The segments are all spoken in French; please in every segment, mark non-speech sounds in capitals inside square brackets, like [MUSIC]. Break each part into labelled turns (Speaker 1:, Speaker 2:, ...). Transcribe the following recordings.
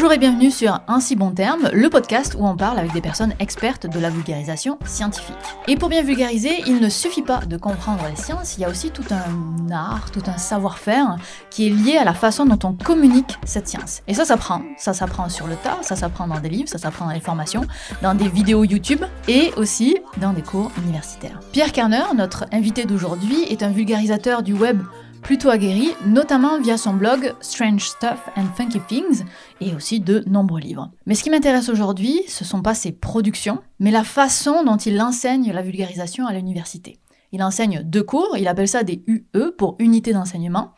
Speaker 1: Bonjour et bienvenue sur Un si bon terme, le podcast où on parle avec des personnes expertes de la vulgarisation scientifique. Et pour bien vulgariser, il ne suffit pas de comprendre les sciences, il y a aussi tout un art, tout un savoir-faire qui est lié à la façon dont on communique cette science. Et ça s'apprend, ça s'apprend sur le tas, ça s'apprend dans des livres, ça s'apprend dans les formations, dans des vidéos YouTube et aussi dans des cours universitaires. Pierre Kerner, notre invité d'aujourd'hui, est un vulgarisateur du web plutôt aguerri, notamment via son blog Strange Stuff and Funky Things et aussi de nombreux livres. Mais ce qui m'intéresse aujourd'hui, ce sont pas ses productions, mais la façon dont il enseigne la vulgarisation à l'université. Il enseigne deux cours, il appelle ça des UE pour unité d'enseignement.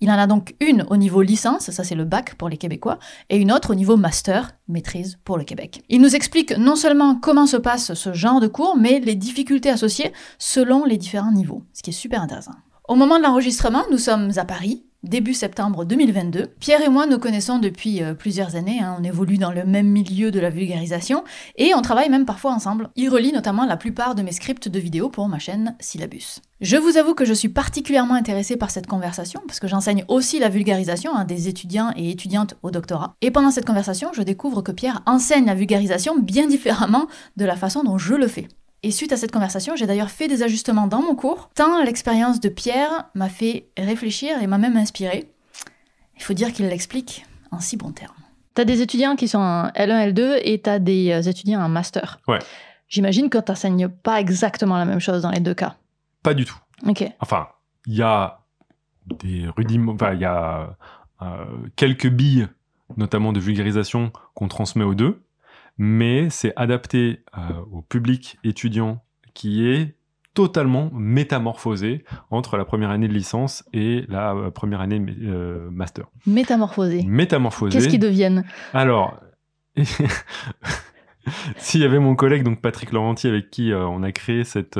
Speaker 1: Il en a donc une au niveau licence, ça c'est le bac pour les Québécois, et une autre au niveau master, maîtrise pour le Québec. Il nous explique non seulement comment se passe ce genre de cours, mais les difficultés associées selon les différents niveaux, ce qui est super intéressant. Au moment de l'enregistrement, nous sommes à Paris, début septembre 2022. Pierre et moi nous connaissons depuis euh, plusieurs années, hein. on évolue dans le même milieu de la vulgarisation et on travaille même parfois ensemble. Il relie notamment la plupart de mes scripts de vidéos pour ma chaîne Syllabus. Je vous avoue que je suis particulièrement intéressée par cette conversation parce que j'enseigne aussi la vulgarisation à des étudiants et étudiantes au doctorat. Et pendant cette conversation, je découvre que Pierre enseigne la vulgarisation bien différemment de la façon dont je le fais. Et suite à cette conversation, j'ai d'ailleurs fait des ajustements dans mon cours, tant l'expérience de Pierre m'a fait réfléchir et m'a même inspiré. Il faut dire qu'il l'explique en si bons termes. Tu as des étudiants qui sont en L1, L2 et tu as des euh, étudiants en master.
Speaker 2: Ouais.
Speaker 1: J'imagine que tu n'enseignes pas exactement la même chose dans les deux cas.
Speaker 2: Pas du tout.
Speaker 1: Ok.
Speaker 2: Enfin, il y a des rudiments, enfin, il y a euh, quelques billes, notamment de vulgarisation, qu'on transmet aux deux mais c'est adapté euh, au public étudiant qui est totalement métamorphosé entre la première année de licence et la euh, première année euh, master.
Speaker 1: Métamorphosé.
Speaker 2: Métamorphosé.
Speaker 1: Qu'est-ce qu'ils deviennent?
Speaker 2: Alors, [LAUGHS] s'il y avait mon collègue donc Patrick Laurenti avec qui on a créé cette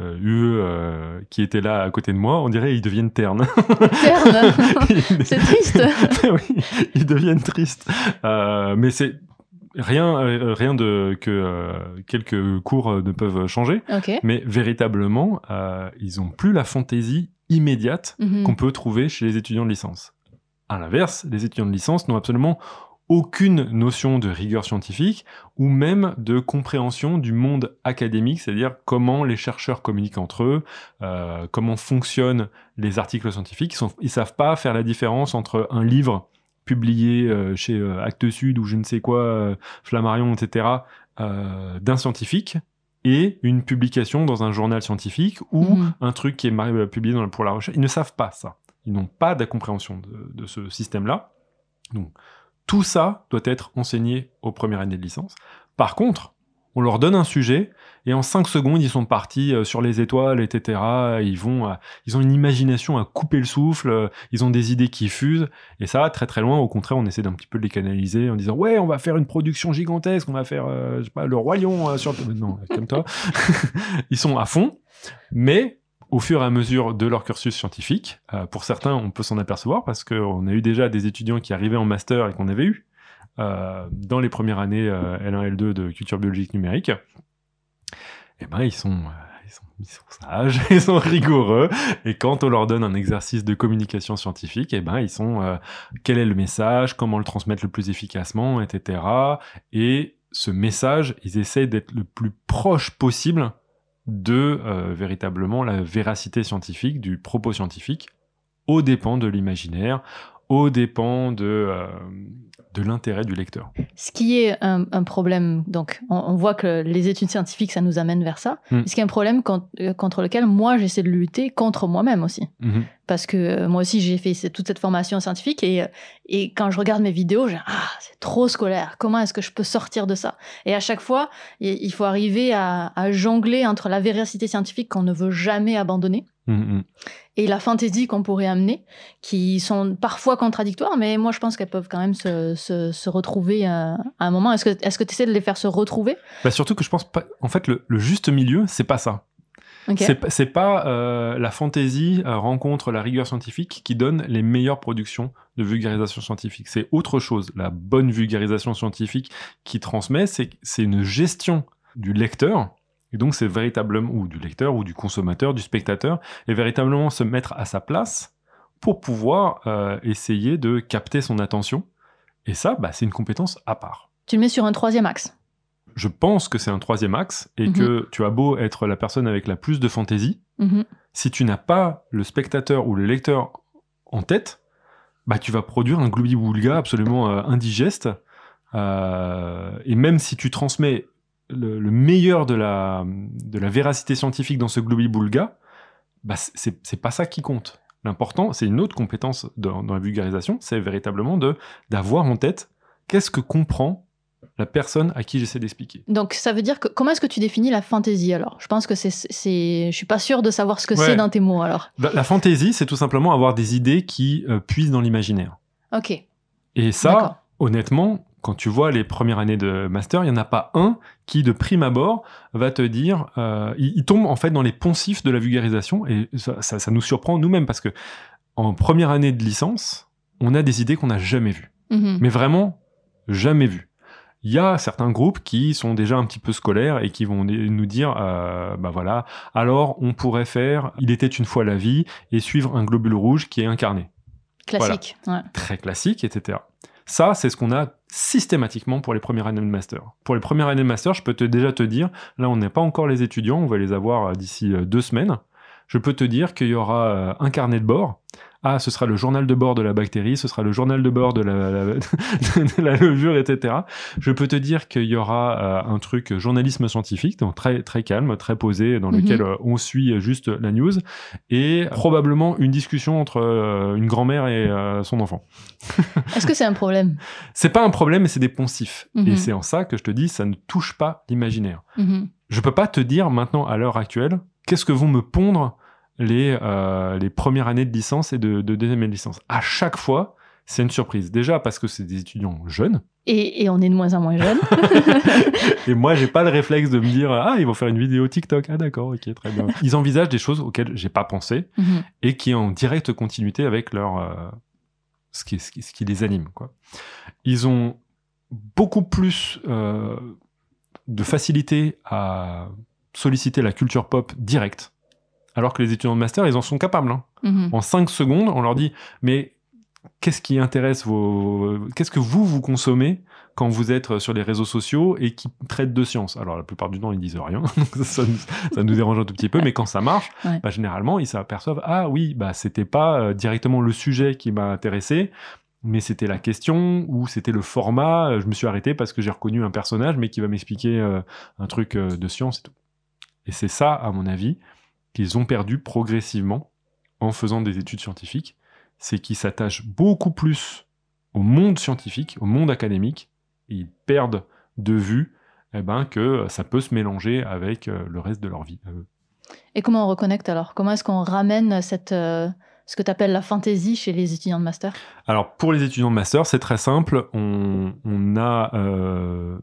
Speaker 2: UE qui était là à côté de moi, on dirait ils deviennent ternes.
Speaker 1: Ternes [LAUGHS] C'est triste. [LAUGHS]
Speaker 2: oui, ils deviennent tristes. mais c'est rien, euh, rien de que euh, quelques cours euh, ne peuvent changer, mais véritablement, ils ont plus la fantaisie immédiate
Speaker 1: Mhm.
Speaker 2: qu'on peut trouver chez les étudiants de licence. À l'inverse, les étudiants de licence n'ont absolument aucune notion de rigueur scientifique ou même de compréhension du monde académique, c'est-à-dire comment les chercheurs communiquent entre eux, euh, comment fonctionnent les articles scientifiques. Ils, ils savent pas faire la différence entre un livre publié euh, chez euh, Actes Sud ou je ne sais quoi, euh, Flammarion, etc., d'un scientifique et une publication dans un journal scientifique ou
Speaker 1: Mhm.
Speaker 2: un truc qui est publié dans, pour la recherche. Ils ne savent pas ça. Ils n'ont pas de compréhension de, de ce système-là. Donc, tout ça doit être enseigné aux premières années de licence. Par contre, on leur donne un sujet et en 5 secondes, ils sont partis euh, sur les étoiles, etc. Ils vont, euh, ils ont une imagination à couper le souffle, euh, ils ont des idées qui fusent et ça va très très loin. Au contraire, on essaie d'un petit peu de les canaliser en disant ouais, on va faire une production gigantesque, on va faire, euh, je sais pas, le roi lion euh, sur le... non, [LAUGHS] comme toi. [LAUGHS] ils sont à fond, mais au fur et à mesure de leur cursus scientifique, euh, pour certains, on peut s'en apercevoir parce qu'on a eu déjà des étudiants qui arrivaient en master et qu'on avait eu dans les premières années euh, L1, L2 de culture biologique numérique. Eh ben, ils sont, euh, ils sont, sages, [LAUGHS] ils sont rigoureux, et quand on leur donne un exercice de communication scientifique, eh ben, ils sont, euh, quel est le message, comment le transmettre le plus efficacement, etc. Et ce message, ils essaient d'être le plus proche possible de euh, véritablement la véracité scientifique, du propos scientifique, aux dépens de l'imaginaire, aux dépens de, euh, de l'intérêt du lecteur.
Speaker 1: Ce qui est un, un problème, donc on, on voit que les études scientifiques, ça nous amène vers ça.
Speaker 2: Mm.
Speaker 1: Ce qui est un problème euh, contre lequel moi, j'essaie de lutter contre moi-même aussi.
Speaker 2: Mhm.
Speaker 1: Parce que euh, moi aussi, j'ai fait toute cette formation scientifique et, et quand je regarde mes vidéos, j'ai Ah, c'est trop scolaire. Comment est-ce que je peux sortir de ça? Et à chaque fois, il il faut arriver à, à jongler entre la véracité scientifique qu'on ne veut jamais abandonner
Speaker 2: Mhm.
Speaker 1: et la fantaisie qu'on pourrait amener, qui sont parfois contradictoires, mais moi je pense qu'elles peuvent quand même se, se, se retrouver euh, à un moment. Est-ce que tu essaies de les faire se retrouver?
Speaker 2: Bah surtout que je pense pas. En fait, le, le juste milieu, c'est pas ça.
Speaker 1: Ok.
Speaker 2: C'est pas- euh, la fantaisie euh, rencontre la rigueur scientifique qui donne les meilleures productions de vulgarisation scientifique. C'est autre chose. La bonne vulgarisation scientifique qui transmet, c'est une gestion du lecteur. Et donc, c'est véritablement, ou du lecteur, ou du consommateur, du spectateur, et véritablement se mettre à sa place pour pouvoir euh, essayer de capter son attention Et ça, bah, c'est une compétence à part.
Speaker 1: Tu le mets sur un troisième axe.
Speaker 2: Je pense que c'est un troisième axe et
Speaker 1: Mhm.
Speaker 2: que tu as beau être la personne avec la plus de fantaisie,
Speaker 1: Mhm.
Speaker 2: si tu n'as pas le spectateur ou le lecteur en tête, bah, tu vas produire un gloubi-boulga absolument euh, indigeste. Euh, et même si tu transmets le, le meilleur de la, de la véracité scientifique dans ce gloubi-boulga, bah, c'est pas ça qui compte. L'important, c'est une autre compétence dans, dans la vulgarisation, c'est véritablement de d'avoir en tête qu'est-ce que comprend la personne à qui j'essaie d'expliquer.
Speaker 1: Donc ça veut dire que comment est-ce que tu définis la fantaisie alors? Je pense que c'est je suis pas sûre de savoir ce que
Speaker 2: Ouais.
Speaker 1: c'est dans tes mots alors.
Speaker 2: La, la fantaisie, c'est tout simplement avoir des idées qui euh, puisent dans l'imaginaire.
Speaker 1: OK.
Speaker 2: Et ça, honnêtement, quand tu vois les premières années de master, il n'y en a pas un qui, de prime abord, va te dire. euh, il, il tombe en fait dans les poncifs de la vulgarisation et ça, ça- ça nous surprend nous-mêmes parce que en première année de licence, on a des idées qu'on n'a jamais vues.
Speaker 1: Mhm.
Speaker 2: Mais vraiment, jamais vues. Il y a certains groupes qui sont déjà un petit peu scolaires et qui vont nous dire, euh, bah voilà, alors on pourrait faire Il était une fois la vie et suivre un globule rouge qui est incarné
Speaker 1: Classique. Ouais.
Speaker 2: très classique, etc. Ça, c'est ce qu'on a systématiquement pour les premières années de master. Pour les premières années de master, je peux déjà te dire, là, on n'est pas encore les étudiants, on va les avoir euh, d'ici euh, deux semaines. Je peux te dire qu'il y aura euh, un carnet de bord. Ah, ce sera le journal de bord de la bactérie, ce sera le journal de bord de la, la- [LAUGHS] de la levure, etc. Je peux te dire qu'il y aura euh, un truc journalisme scientifique, donc très, très calme, très posé, dans
Speaker 1: Mhm.
Speaker 2: lequel euh, on suit juste la news, et probablement une discussion entre euh, une grand-mère et son enfant. [LAUGHS]
Speaker 1: Est-ce que c'est un problème?
Speaker 2: C'est pas un problème, mais c'est des poncifs.
Speaker 1: Mhm.
Speaker 2: Et c'est en ça que je te dis, ça ne touche pas l'imaginaire.
Speaker 1: Mhm.
Speaker 2: Je peux pas te dire maintenant, à l'heure actuelle, qu'est-ce que vont me pondre les, euh, les premières années de licence et de, de deuxième année de licence. À chaque fois, c'est une surprise. Déjà parce que c'est des étudiants jeunes.
Speaker 1: Et, et on est de moins en moins jeunes. [LAUGHS]
Speaker 2: et moi, j'ai pas le réflexe de me dire, ah, ils vont faire une vidéo TikTok. Ah, d'accord, ok, très bien. Ils envisagent des choses auxquelles j'ai pas pensé
Speaker 1: Mhm.
Speaker 2: et qui est en directe continuité avec leur euh, ce, qui, ce, qui, ce qui les anime quoi. Ils ont beaucoup plus euh, de facilité à solliciter la culture pop directe, alors que les étudiants de master ils en sont capables. hein.
Speaker 1: Mhm.
Speaker 2: En 5 secondes, on leur dit mais qu'est-ce qui intéresse vos qu'est-ce que vous vous consommez quand vous êtes sur les réseaux sociaux et qui traite de science? Alors la plupart du temps ils disent rien, [LAUGHS] donc ça, nous, ça nous dérange un tout petit peu, mais quand ça marche,
Speaker 1: Ouais.
Speaker 2: bah, généralement ils s'aperçoivent ah oui bah c'était pas euh, directement le sujet qui m'a intéressé, mais c'était la question ou c'était le format. Euh, Je me suis arrêté parce que j'ai reconnu un personnage mais qui va m'expliquer euh, un truc euh, de science et tout. Et c'est ça à mon avis qu'ils ont perdu progressivement en faisant des études scientifiques, c'est qu'ils s'attachent beaucoup plus au monde scientifique, au monde académique, et ils perdent de vue eh ben, que ça peut se mélanger avec euh, le reste de leur vie. à eux.
Speaker 1: Et comment on reconnecte alors? Comment est-ce qu'on ramène cette, euh, ce que tu appelles la fantaisie chez les étudiants de master?
Speaker 2: Alors pour les étudiants de master, c'est très simple. On, on a euh,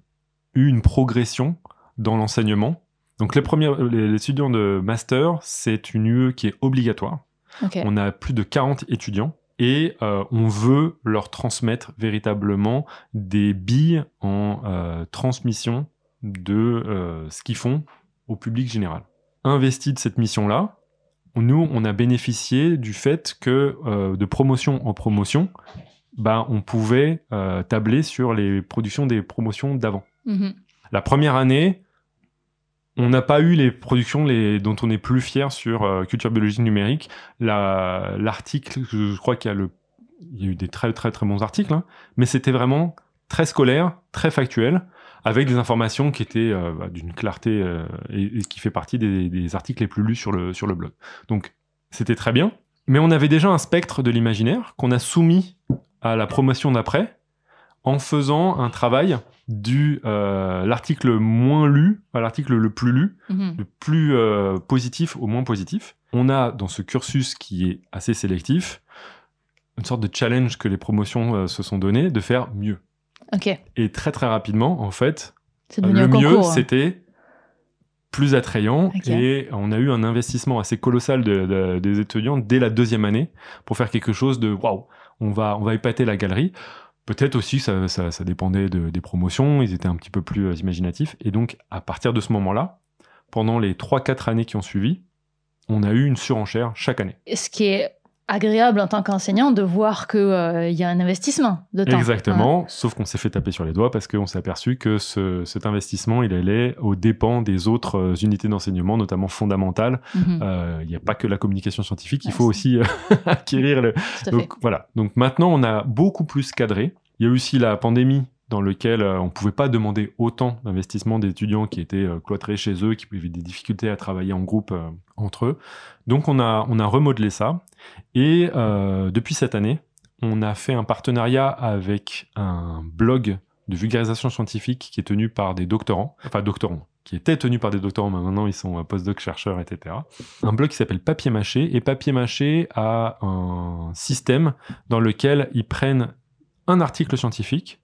Speaker 2: eu une progression dans l'enseignement. Donc les, premiers, les, les étudiants de master, c'est une UE qui est obligatoire. On a plus de 40 étudiants et euh, on veut leur transmettre véritablement des billes en euh, transmission de euh, ce qu'ils font au public général. Investi de cette mission-là, nous, on a bénéficié du fait que de promotion en promotion, bah, on pouvait tabler sur les productions des promotions d'avant.
Speaker 1: Mhm.
Speaker 2: La première année, on n'a pas eu les productions dont on est plus fier sur euh, culture biologique numérique. La- L'article, je, crois qu'il y a eu des très très très bons articles, hein, mais c'était vraiment très scolaire, très factuel, avec des informations qui étaient euh, bah, d'une clarté euh, et, et qui fait partie des, des articles les plus lus sur le sur le blog. Donc c'était très bien, mais on avait déjà un spectre de l'imaginaire qu'on a soumis à la promotion d'après en faisant un travail du euh, l'article moins lu à l'article le plus lu,
Speaker 1: Mhm.
Speaker 2: le plus euh, positif au moins positif. On a dans ce cursus qui est assez sélectif une sorte de challenge que les promotions euh, se sont donné de faire mieux.
Speaker 1: Ok.
Speaker 2: Et très très rapidement, en fait, le mieux c'était plus attrayant et on a eu un investissement assez colossal de- de- des étudiants dès la deuxième année pour faire quelque chose de waouh, on va on va épater la galerie. Peut-être aussi ça, dépendait de- des promotions, ils étaient un petit peu plus euh, imaginatifs et donc à partir de ce moment-là, pendant les 3-4 années qui ont suivi, on a eu une surenchère chaque année.
Speaker 1: Agréable en tant qu'enseignant de voir qu'il euh, y a un investissement de temps.
Speaker 2: Exactement, sauf qu'on s'est fait taper sur les doigts parce qu'on s'est aperçu que ce, cet investissement, il allait aux dépens des autres euh, unités d'enseignement, notamment fondamentales.
Speaker 1: Mhm.
Speaker 2: Euh, Il n'y a pas que la communication scientifique, il
Speaker 1: Ouais,
Speaker 2: faut aussi euh, [LAUGHS] acquérir le...
Speaker 1: Fait.
Speaker 2: Voilà, donc maintenant on a beaucoup plus cadré. Il y a aussi la pandémie dans lequel euh, on pouvait pas demander autant d'investissement des étudiants qui étaient euh, cloîtrés chez eux, qui avaient des difficultés à travailler en groupe euh, entre eux. Donc on a, remodelé ça. Et depuis cette année, on a fait un partenariat avec un blog de vulgarisation scientifique qui est tenu par des doctorants, enfin doctorants, qui était tenu par des doctorants, mais maintenant ils sont postdoc chercheurs, etc. Un blog qui s'appelle Papier Mâché, et Papier Mâché a un système dans lequel ils prennent un article scientifique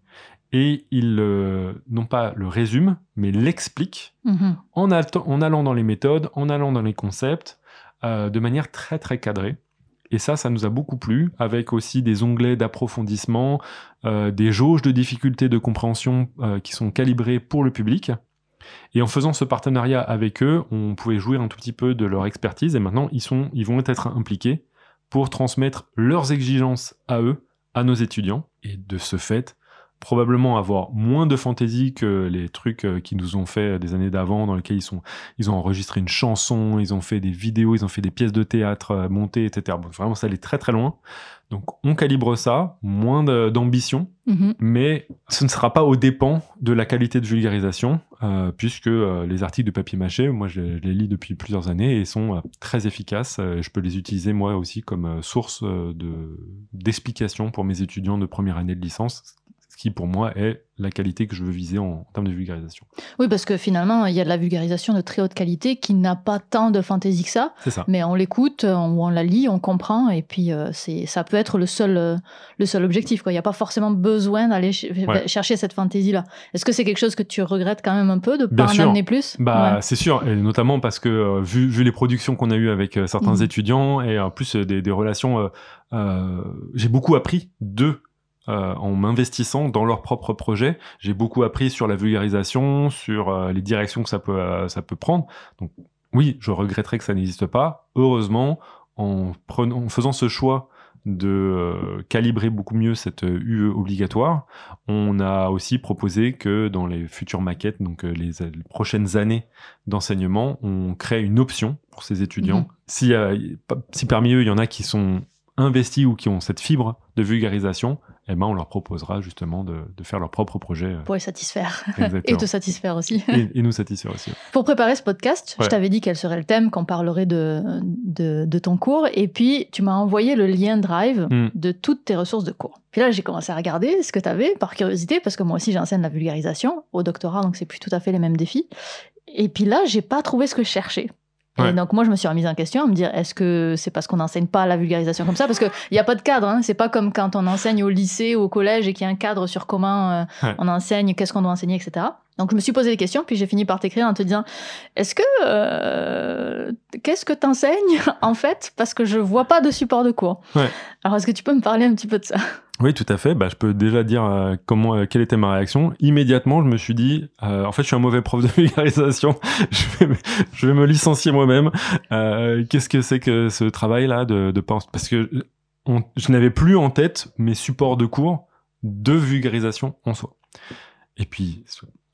Speaker 2: et ils, euh, non pas le résument, mais l'expliquent
Speaker 1: Mhm.
Speaker 2: en, allant dans les méthodes, en allant dans les concepts, euh, de manière très très cadrée. Et ça, ça nous a beaucoup plu, avec aussi des onglets d'approfondissement, euh, des jauges de difficulté de compréhension qui sont calibrées pour le public. Et en faisant ce partenariat avec eux, on pouvait jouir un tout petit peu de leur expertise. Et maintenant, ils, sont, ils vont être impliqués pour transmettre leurs exigences à eux, à nos étudiants. Et de ce fait, probablement avoir moins de fantaisie que les trucs euh, qu'ils nous ont fait des années d'avant, dans lesquels ils, sont, ils ont enregistré une chanson, ils ont fait des vidéos, ils ont fait des pièces de théâtre euh, montées, etc. Bon, vraiment, ça allait très très loin. Donc, on calibre ça, moins d'ambition,
Speaker 1: Mhm.
Speaker 2: mais ce ne sera pas au dépens de la qualité de vulgarisation, euh, puisque euh, les articles de papier mâché, moi je, je les lis depuis plusieurs années et sont euh, très efficaces. Euh, je peux les utiliser moi aussi comme euh, source euh, de d'explication pour mes étudiants de première année de licence, ce qui pour moi est la qualité que je veux viser en, en termes de vulgarisation.
Speaker 1: Oui, parce que finalement, il y a de la vulgarisation de très haute qualité qui n'a pas tant de fantaisie que ça,
Speaker 2: C'est ça.
Speaker 1: mais on l'écoute, on- ou on la lit, on comprend, et puis euh, c'est, ça peut être le seul, euh, le seul objectif. quoi. Il n'y a pas forcément besoin d'aller ch-
Speaker 2: Ouais.
Speaker 1: chercher cette fantaisie-là. Est-ce que c'est quelque chose que tu regrettes quand même un peu de
Speaker 2: Bien
Speaker 1: pas en amener plus?
Speaker 2: Bah,
Speaker 1: Ouais.
Speaker 2: c'est sûr, et notamment parce que euh, vu, vu les productions qu'on a eues avec euh, certains
Speaker 1: Mhm.
Speaker 2: étudiants et en plus euh, des, des relations, euh, euh, j'ai beaucoup appris d'eux euh, en m'investissant dans leurs propres projets. J'ai beaucoup appris sur la vulgarisation, sur euh, les directions que ça peut euh, ça peut prendre. Donc oui, je regretterais que ça n'existe pas. Heureusement, en prenant, en faisant ce choix de calibrer beaucoup mieux cette UE obligatoire, on a aussi proposé que dans les futures maquettes, donc les, les prochaines années d'enseignement, on crée une option pour ces étudiants.
Speaker 1: Mhm.
Speaker 2: Si, si parmi eux, il y en a qui sont investis ou qui ont cette fibre de vulgarisation, eh ben, on leur proposera justement de, de faire leur propre projet. euh,
Speaker 1: Pour les satisfaire. [LAUGHS] Et te satisfaire aussi.
Speaker 2: et, et nous satisfaire aussi. [LAUGHS]
Speaker 1: Pour préparer ce podcast,
Speaker 2: Ouais.
Speaker 1: je t'avais dit quel serait le thème, qu'on parlerait de, de, de ton cours, et puis tu m'as envoyé le lien Drive
Speaker 2: Mm.
Speaker 1: de toutes tes ressources de cours. Puis là, j'ai commencé à regarder ce que tu avais, par curiosité, parce que moi aussi j'enseigne la vulgarisation au doctorat, donc c'est plus tout à fait les mêmes défis. Et puis là, j'ai pas trouvé ce que je cherchais.
Speaker 2: Ouais.
Speaker 1: Et donc moi, je me suis remise en question à me dire, est-ce que c'est parce qu'on n'enseigne pas la vulgarisation comme ça? Parce qu'il n'y a pas de cadre, hein. c'est pas comme quand on enseigne au lycée ou au collège et qu'il y a un cadre sur comment euh,
Speaker 2: Ouais.
Speaker 1: on enseigne, qu'est-ce qu'on doit enseigner, etc. Donc je me suis posé des questions, puis j'ai fini par t'écrire en te disant, est-ce que... euh, qu'est-ce que t'enseignes en fait? Parce que je vois pas de support de cours.
Speaker 2: Ouais.
Speaker 1: Alors est-ce que tu peux me parler un petit peu de ça?
Speaker 2: Oui, tout à fait. Bah, je peux déjà dire euh, comment, euh, quelle était ma réaction. Immédiatement, je me suis dit, euh, en fait, je suis un mauvais prof de [LAUGHS] vulgarisation. [LAUGHS] je, vais me, je vais me licencier moi-même. Qu'est-ce que c'est que ce travail-là de, de pense? Parce que je n'avais plus en tête mes supports de cours de vulgarisation en soi. Et puis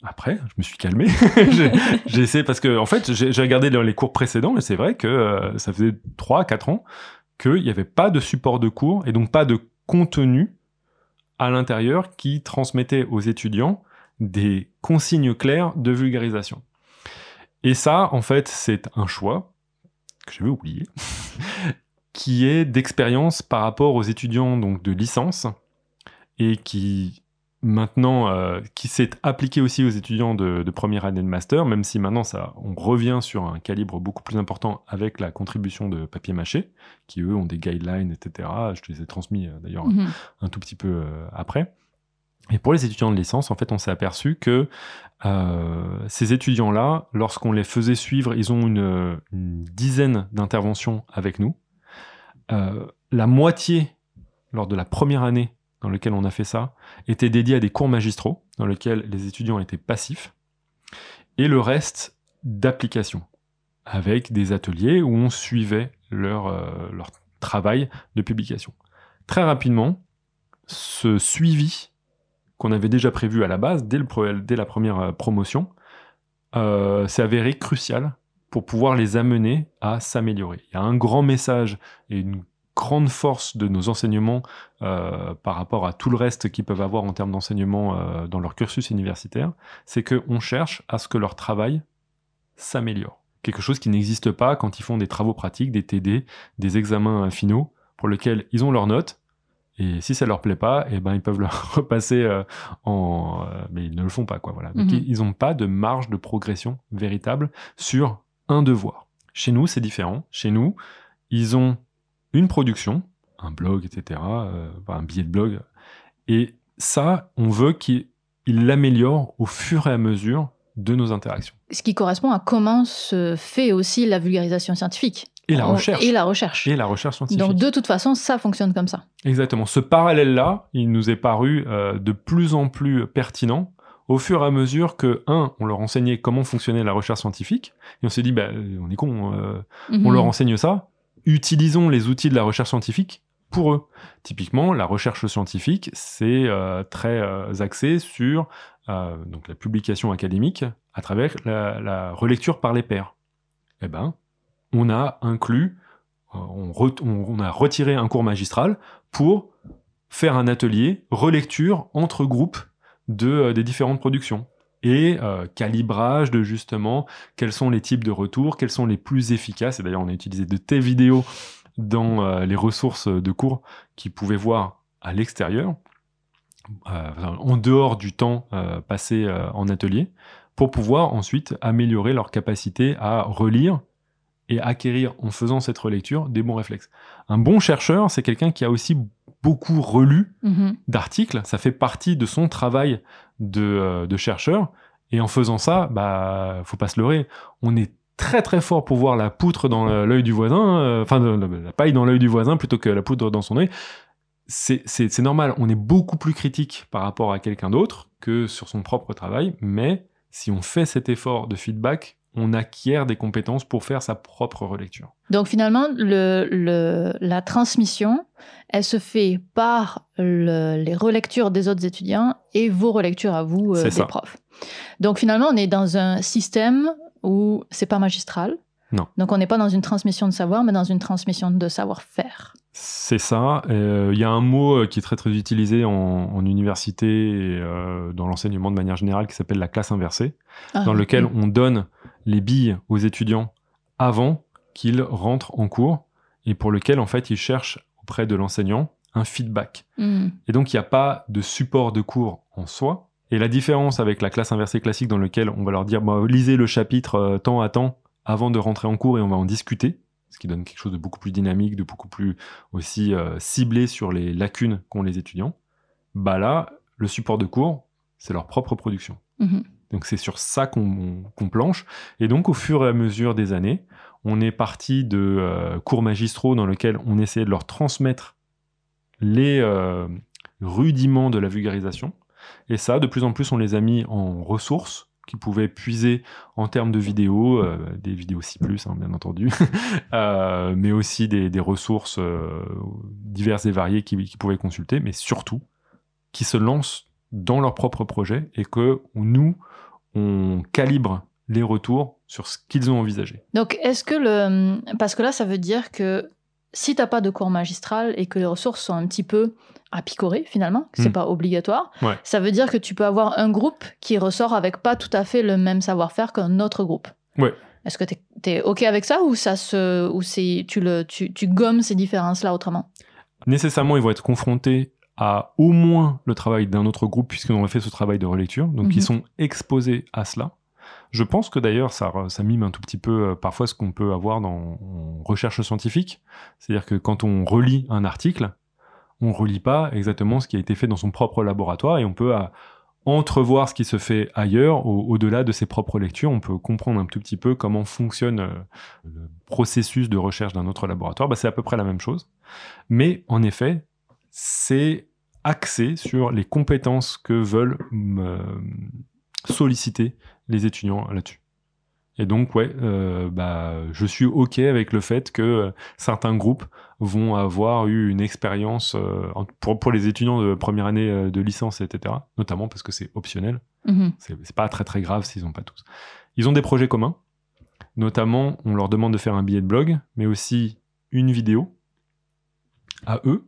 Speaker 2: après, je me suis calmé. [LAUGHS] J'ai essayé parce que en fait, j'ai regardé dans les cours précédents et c'est vrai que ça faisait 3 4 ans qu'il n'y avait pas de support de cours et donc pas de contenu à l'intérieur qui transmettait aux étudiants des consignes claires de vulgarisation. Et ça, en fait, c'est un choix que j'avais oublié, [LAUGHS] qui est d'expérience par rapport aux étudiants donc de licence et qui maintenant euh, qui s'est appliqué aussi aux étudiants de, de première année de master, même si maintenant ça, on revient sur un calibre beaucoup plus important avec la contribution de papier mâché, qui eux ont des guidelines, etc. Je te les ai transmis euh, d'ailleurs
Speaker 1: Mhm.
Speaker 2: un tout petit peu euh, après. Et pour les étudiants de licence, en fait, on s'est aperçu que euh, ces étudiants-là, lorsqu'on les faisait suivre, ils ont une, une dizaine d'interventions avec nous. Euh, la moitié, lors de la première année dans laquelle on a fait ça, était dédiée à des cours magistraux, dans lesquels les étudiants étaient passifs, et le reste d'application, avec des ateliers où on suivait leur, euh, leur travail de publication. Très rapidement, ce suivi qu'on avait déjà prévu à la base, dès, le, dès la première euh, promotion, euh, s'est avéré crucial pour pouvoir les amener à s'améliorer. Il y a un grand message et une grande force de nos enseignements euh, par rapport à tout le reste qu'ils peuvent avoir en termes d'enseignement euh, dans leur cursus universitaire, c'est qu'on cherche à ce que leur travail s'améliore. Quelque chose qui n'existe pas quand ils font des travaux pratiques, des TD, des examens finaux, pour lesquels ils ont leurs notes, et si ça leur plaît pas, eh ben ils peuvent le [LAUGHS] repasser euh, en, euh, mais ils ne le font pas quoi. Voilà. Donc
Speaker 1: Mhm.
Speaker 2: ils n'ont pas de marge de progression véritable sur un devoir. Chez nous, c'est différent. Chez nous, ils ont une production, un blog, etc., euh, un billet de blog, et ça, on veut qu'ils ils l'améliorent au fur et à mesure de nos interactions.
Speaker 1: Ce qui correspond à comment se fait aussi la vulgarisation scientifique.
Speaker 2: Et la recherche.
Speaker 1: Et la recherche.
Speaker 2: Et la recherche scientifique.
Speaker 1: Donc de toute façon, ça fonctionne comme ça.
Speaker 2: Exactement. Ce parallèle-là, il nous est paru euh, de plus en plus pertinent au fur et à mesure que, un, on leur enseignait comment fonctionnait la recherche scientifique, et on s'est dit, bah, on est con, euh, on
Speaker 1: Mhm.
Speaker 2: leur enseigne ça, utilisons les outils de la recherche scientifique pour eux. Typiquement, la recherche scientifique, c'est euh, très euh, axé sur euh, la publication académique à travers la, relecture par les pairs. Eh ben, on a inclus, on, on- a retiré un cours magistral pour faire un atelier relecture entre groupes de, des différentes productions et euh, calibrage de justement quels sont les types de retours, quels sont les plus efficaces. Et d'ailleurs, on a utilisé de tes vidéos dans euh, les ressources de cours qu'ils pouvaient voir à l'extérieur, euh, en dehors du temps passé en atelier, pour pouvoir ensuite améliorer leur capacité à relire et acquérir en faisant cette relecture des bons réflexes. Un bon chercheur, c'est quelqu'un qui a aussi beaucoup relu
Speaker 1: Mhm.
Speaker 2: d'articles, ça fait partie de son travail de, euh, de chercheur. Et en faisant ça, bah, faut pas se leurrer. On est très très fort pour voir la poutre dans le- l'œil du voisin, euh, enfin la paille dans l'œil du voisin plutôt que la poudre dans son œil. C'est normal, on est beaucoup plus critique par rapport à quelqu'un d'autre que sur son propre travail, mais si on fait cet effort de feedback, on acquiert des compétences pour faire sa propre relecture.
Speaker 1: Donc finalement, le, le- la transmission, elle se fait par le- les relectures des autres étudiants et vos relectures à vous, euh, des
Speaker 2: ça.
Speaker 1: profs. Donc finalement, on est dans un système où c'est pas magistral.
Speaker 2: Non.
Speaker 1: Donc on n'est pas dans une transmission de savoir, mais dans une transmission de savoir-faire.
Speaker 2: C'est ça. Euh, Il y a un mot euh, qui est très très utilisé en, en université et euh, dans l'enseignement de manière générale qui s'appelle la classe inversée,
Speaker 1: Ah,
Speaker 2: dans lequel
Speaker 1: oui.
Speaker 2: on donne les billes aux étudiants avant qu'ils rentrent en cours et pour lequel en fait ils cherchent auprès de l'enseignant un feedback.
Speaker 1: Mhm.
Speaker 2: Et donc, il n'y a pas de support de cours en soi. Et la différence avec la classe inversée classique dans laquelle on va leur dire, bah, lisez le chapitre euh, temps à temps avant de rentrer en cours et on va en discuter, ce qui donne quelque chose de beaucoup plus dynamique, de beaucoup plus aussi euh, ciblé sur les lacunes qu'ont les étudiants. Bah là, le support de cours, c'est leur propre production.
Speaker 1: Mhm.
Speaker 2: Donc c'est sur ça qu'on planche. Et donc au fur et à mesure des années, on est parti de euh, cours magistraux dans lesquels on essayait de leur transmettre les euh, rudiments de la vulgarisation. Et ça, de plus en plus, on les a mis en ressources qui pouvaient puiser en termes de vidéos, euh, des vidéos C+, hein, bien entendu, [LAUGHS] mais aussi des, ressources diverses et variées qu'ils qui pouvaient consulter, mais surtout qui se lancent dans leur propre projet et que nous, on calibre les retours sur ce qu'ils ont envisagé.
Speaker 1: Donc est-ce que le... Parce que là, ça veut dire que si t'as pas de cours magistral et que les ressources sont un petit peu à picorer finalement, c'est
Speaker 2: Mm.
Speaker 1: pas obligatoire,
Speaker 2: Ouais.
Speaker 1: ça veut dire que tu peux avoir un groupe qui ressort avec pas tout à fait le même savoir-faire qu'un autre groupe.
Speaker 2: Ouais.
Speaker 1: Est-ce que tu es, OK avec ça ou, ça se, ou tu, le, tu, tu gommes ces différences-là autrement?
Speaker 2: Nécessairement, ils vont être confrontés à au moins le travail d'un autre groupe, puisqu'ils ont fait ce travail de relecture. Donc,
Speaker 1: Mhm.
Speaker 2: ils sont exposés à cela. Je pense que d'ailleurs, ça, ça mime un tout petit peu euh, parfois ce qu'on peut avoir dans en recherche scientifique. C'est-à-dire que quand on relit un article, on ne relit pas exactement ce qui a été fait dans son propre laboratoire et on peut entrevoir ce qui se fait ailleurs, au- au-delà de ses propres lectures. On peut comprendre un tout petit peu comment fonctionne euh, le processus de recherche d'un autre laboratoire. Bah, c'est à peu près la même chose. Mais en effet, c'est axé sur les compétences que veulent solliciter les étudiants là-dessus. Et donc, ouais, euh, bah, je suis OK avec le fait que euh, certains groupes vont avoir eu une expérience euh, pour, pour les étudiants de première année de licence, etc. Notamment parce que c'est optionnel.
Speaker 1: Mhm.
Speaker 2: C'est c'est pas très très grave s'ils n'ont pas tous. Ils ont des projets communs. Notamment, on leur demande de faire un billet de blog, mais aussi une vidéo à eux,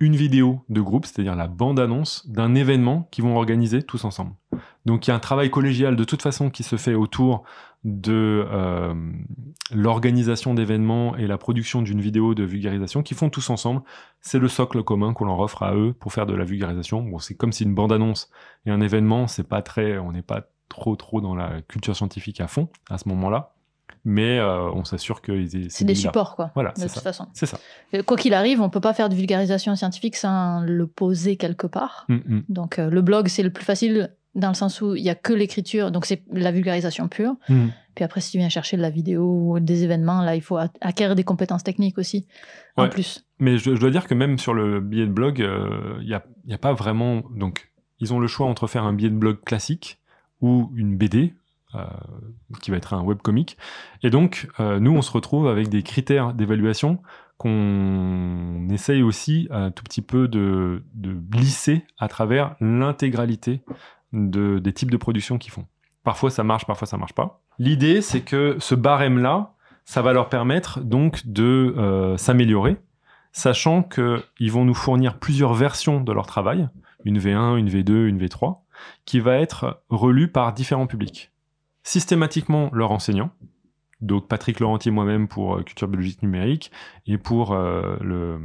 Speaker 2: une vidéo de groupe, c'est-à-dire la bande-annonce d'un événement qu'ils vont organiser tous ensemble. Donc il y a un travail collégial de toute façon qui se fait autour de euh, l'organisation d'événements et la production d'une vidéo de vulgarisation qu'ils font tous ensemble. C'est le socle commun qu'on leur offre à eux pour faire de la vulgarisation. Bon, c'est comme si une bande-annonce et un événement, c'est pas très, on n'est pas trop trop dans la culture scientifique à fond à ce moment-là, mais euh, on s'assure que
Speaker 1: C'est des supports, quoi.
Speaker 2: Voilà,
Speaker 1: de
Speaker 2: c'est
Speaker 1: toute
Speaker 2: ça.
Speaker 1: façon.
Speaker 2: C'est ça.
Speaker 1: Euh, Quoi qu'il arrive, on peut pas faire de vulgarisation scientifique sans le poser quelque part.
Speaker 2: Mm, mm.
Speaker 1: Donc euh, le blog, c'est le plus facile dans le sens où il y a que l'écriture, donc c'est la vulgarisation pure.
Speaker 2: Mm.
Speaker 1: Puis après, si tu viens chercher de la vidéo ou des événements, là, il faut acquérir des compétences techniques aussi, en plus.
Speaker 2: Mais je, je dois dire que même sur le billet de blog, il n'y a, y a pas vraiment. Donc, ils ont le choix entre faire un billet de blog classique ou une BD, euh, qui va être un webcomic. Et donc, euh, nous, on se retrouve avec des critères d'évaluation qu'on essaye aussi un tout petit peu de, de glisser à travers l'intégralité de, des types de production qu'ils font. Parfois, ça marche, parfois, ça marche pas. L'idée, c'est que ce barème-là, ça va leur permettre donc de euh, s'améliorer sachant qu'ils vont nous fournir plusieurs versions de leur travail, une V1, une V2, une V3, qui va être relue par différents publics. Systématiquement leurs enseignants, donc Patrick Laurentier moi-même pour euh, Culture Biologique Numérique et pour euh, le, euh,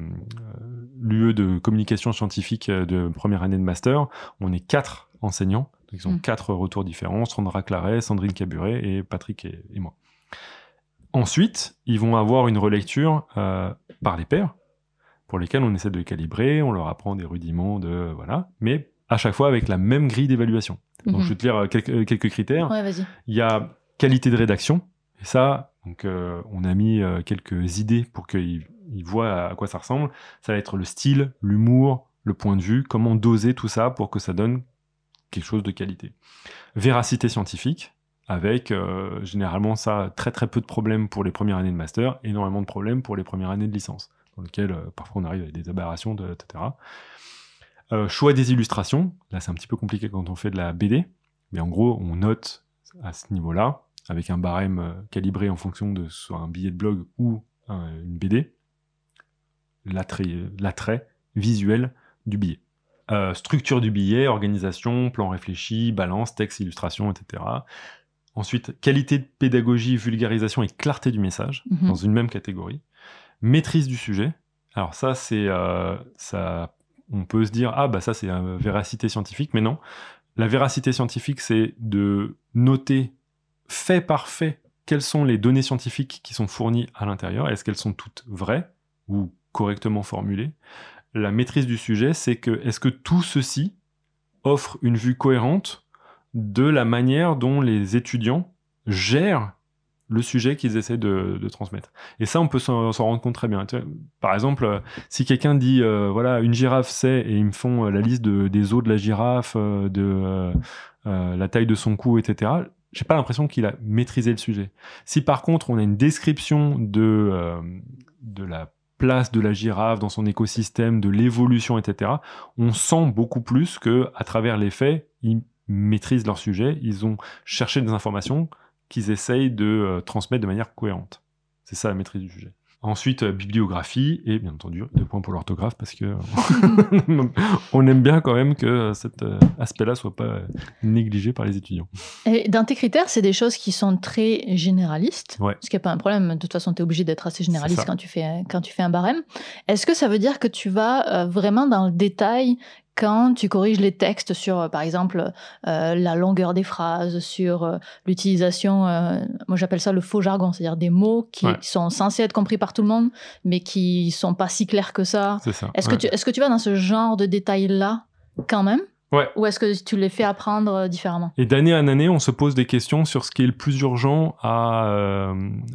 Speaker 2: l'UE de communication scientifique euh, de première année de master, on est quatre enseignants, donc ils ont
Speaker 1: Mm.
Speaker 2: quatre retours différents, Sandra Claret, Sandrine Caburet et Patrick et, et moi. Ensuite, ils vont avoir une relecture euh, par les pairs, pour lesquels on essaie de calibrer, on leur apprend des rudiments de voilà, mais à chaque fois avec la même grille d'évaluation. Donc
Speaker 1: Mhm.
Speaker 2: je vais te lire euh, quelques, euh, quelques critères.
Speaker 1: Ouais.
Speaker 2: Il y a qualité de rédaction, et ça, donc euh, on a mis euh, quelques idées pour qu'ils ils voient à quoi ça ressemble. Ça va être le style, l'humour, le point de vue, comment doser tout ça pour que ça donne quelque chose de qualité. Véracité scientifique, avec euh, généralement ça très très peu de problèmes pour les premières années de master, énormément de problèmes pour les premières années de licence, dans lesquelles parfois on arrive avec des aberrations, de, etc. Euh, choix des illustrations, là c'est un petit peu compliqué quand on fait de la BD, mais en gros on note à ce niveau-là, avec un barème euh, calibré en fonction de soit un billet de blog ou euh, une BD, l'attrait l'attrait visuel du billet. Euh, structure du billet, organisation, plan réfléchi, balance, texte, illustration, etc. Ensuite, qualité de pédagogie, vulgarisation et clarté du message
Speaker 1: Mhm.
Speaker 2: dans une même catégorie. Maîtrise du sujet. Alors ça, c'est euh, ça. On peut se dire ah bah ça c'est euh, véracité scientifique, mais non. La véracité scientifique, c'est de noter fait par fait quelles sont les données scientifiques qui sont fournies à l'intérieur. Est-ce qu'elles sont toutes vraies ou correctement formulées? La maîtrise du sujet, c'est que est-ce que tout ceci offre une vue cohérente de la manière dont les étudiants gèrent le sujet qu'ils essaient de, transmettre. Et ça, on peut s'en rendre compte très bien. Par exemple, euh, si quelqu'un dit, euh, voilà, une girafe c'est, et ils me font euh, la liste de- des os de la girafe, de la taille de son cou, etc., j'ai pas l'impression qu'il a maîtrisé le sujet. Si par contre, on a une description de, de la place de la girafe dans son écosystème, de l'évolution, etc., on sent beaucoup plus que à travers les faits, ils maîtrisent leur sujet, ils ont cherché des informations qu'ils essayent de euh, transmettre de manière cohérente. C'est ça la maîtrise du sujet. Ensuite, euh, bibliographie et bien entendu deux points pour l'orthographe parce que [LAUGHS] on aime bien quand même que euh, cet aspect-là soit pas négligé par les étudiants.
Speaker 1: Et dans tes critères, c'est des choses qui sont très généralistes.
Speaker 2: Ouais.
Speaker 1: Ce qui n'est pas un problème. De toute façon, tu es obligé d'être assez généraliste quand tu, fais, quand tu fais un barème. Est-ce que ça veut dire que tu vas vraiment dans le détail quand tu corriges les textes sur, euh, par exemple, euh, la longueur des phrases, sur euh, l'utilisation, euh, moi j'appelle ça le faux jargon, c'est-à-dire des mots qui
Speaker 2: Ouais.
Speaker 1: sont censés être compris par tout le monde, mais qui sont pas si clairs que ça.
Speaker 2: C'est ça.
Speaker 1: Est-ce
Speaker 2: ouais.
Speaker 1: que, tu, est que tu vas dans ce genre de détails-là quand même?
Speaker 2: Ouais.
Speaker 1: Ou est-ce que tu les fais apprendre différemment?
Speaker 2: Et d'année en année, on se pose des questions sur ce qui est le plus urgent à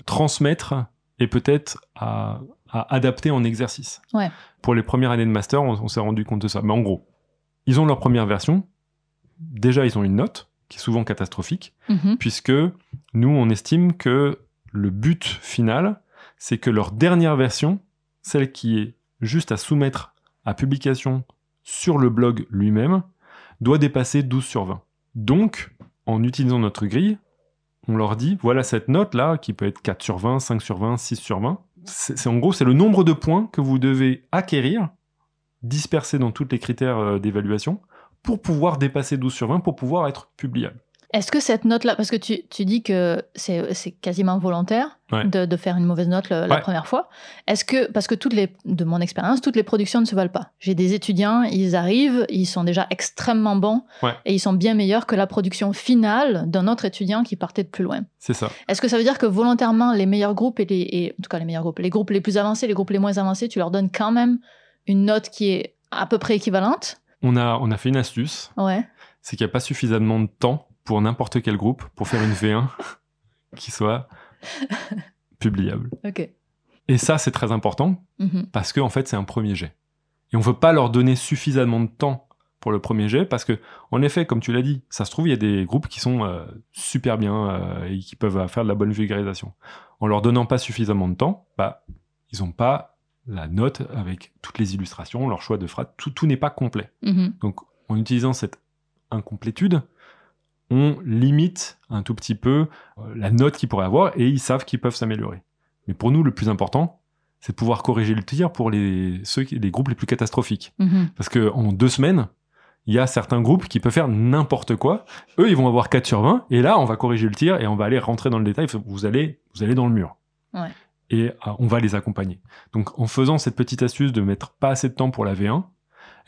Speaker 2: transmettre et peut-être à, à adapter en exercice.
Speaker 1: Ouais.
Speaker 2: Pour les premières années de master, on, on s'est rendu compte de ça. Mais en gros, ils ont leur première version. Déjà, ils ont une note qui est souvent catastrophique,
Speaker 1: Mhm.
Speaker 2: puisque nous, on estime que le but final, c'est que leur dernière version, celle qui est juste à soumettre à publication sur le blog lui-même, doit dépasser 12 sur 20. Donc, en utilisant notre grille, on leur dit, voilà cette note-là, qui peut être 4 sur 20, 5 sur 20, 6 sur 20. C'est c'est- en gros, c'est le nombre de points que vous devez acquérir, dispersés dans tous les critères euh, d'évaluation, pour pouvoir dépasser 12 sur 20, pour pouvoir être publiable.
Speaker 1: Est-ce que cette note-là, parce que tu, tu dis que c'est c'est quasiment volontaire
Speaker 2: Ouais.
Speaker 1: de, de faire une mauvaise note le- la première fois, est-ce que, parce que toutes les, de mon expérience, toutes les productions ne se valent pas. J'ai des étudiants, ils arrivent, ils sont déjà extrêmement bons
Speaker 2: Ouais.
Speaker 1: et ils sont bien meilleurs que la production finale d'un autre étudiant qui partait de plus loin.
Speaker 2: C'est ça.
Speaker 1: Est-ce que ça veut dire que volontairement, les meilleurs groupes et les, et- en tout cas les meilleurs groupes, les groupes les plus avancés, les groupes les moins avancés, tu leur donnes quand même une note qui est à peu près équivalente
Speaker 2: On a, on a fait une astuce,
Speaker 1: Ouais.
Speaker 2: c'est qu'il n'y a pas suffisamment de temps pour n'importe quel groupe pour faire une V1 [LAUGHS] qui soit publiable.
Speaker 1: Ok.
Speaker 2: Et ça, c'est très important
Speaker 1: Mhm.
Speaker 2: parce qu'en en fait, c'est un premier jet. Et on ne veut pas leur donner suffisamment de temps pour le premier jet parce que, en effet, comme tu l'as dit, ça se trouve, il y a des groupes qui sont euh, super bien euh, et qui peuvent euh, faire de la bonne vulgarisation. En leur donnant pas suffisamment de temps, bah, ils n'ont pas la note avec toutes les illustrations, leur choix de phrase, tout, tout n'est pas complet.
Speaker 1: Mhm.
Speaker 2: Donc, en utilisant cette incomplétude, on limite un tout petit peu euh, la note qu'ils pourraient avoir et ils savent qu'ils peuvent s'améliorer. Mais pour nous, le plus important, c'est de pouvoir corriger le tir pour les, ceux, les groupes les plus catastrophiques.
Speaker 1: Mhm.
Speaker 2: Parce que en deux semaines, il y a certains groupes qui peuvent faire n'importe quoi. Eux, ils vont avoir 4 sur 20. Et là, on va corriger le tir et on va aller rentrer dans le détail. Vous allez, vous allez dans le mur.
Speaker 1: Ouais.
Speaker 2: Et on va les accompagner. Donc, en faisant cette petite astuce de mettre pas assez de temps pour la V1,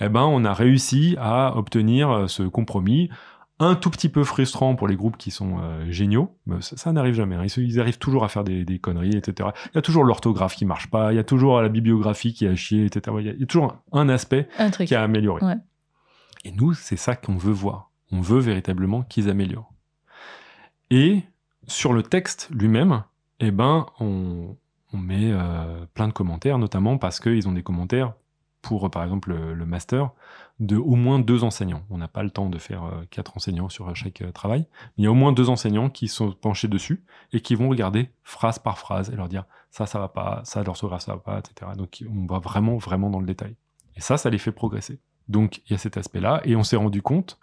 Speaker 2: eh ben, on a réussi à obtenir euh, ce compromis. Un tout petit peu frustrant pour les groupes qui sont euh, géniaux. Mais ça, ça n'arrive jamais. hein. Ils, arrivent toujours à faire des, des conneries, etc. Il y a toujours l'orthographe qui marche pas. Il y a toujours la bibliographie qui a chier, etc. Il y a, il y a toujours un aspect
Speaker 1: Un truc.
Speaker 2: qui a amélioré.
Speaker 1: Ouais.
Speaker 2: Et nous, c'est ça qu'on veut voir. On veut véritablement qu'ils améliorent. Et sur le texte lui-même, eh ben, on, on met euh, plein de commentaires, notamment parce qu'ils ont des commentaires pour, euh, par exemple, le, master, de au moins deux enseignants. On n'a pas le temps de faire euh, quatre enseignants sur chaque travail, mais il y a au moins deux enseignants qui sont penchés dessus et qui vont regarder phrase par phrase et leur dire ça, ça va pas, ça, l'orthographe, ça va pas, etc. Donc, on va vraiment, vraiment dans le détail. Et ça, ça les fait progresser. Donc, il y a cet aspect-là, et on s'est rendu compte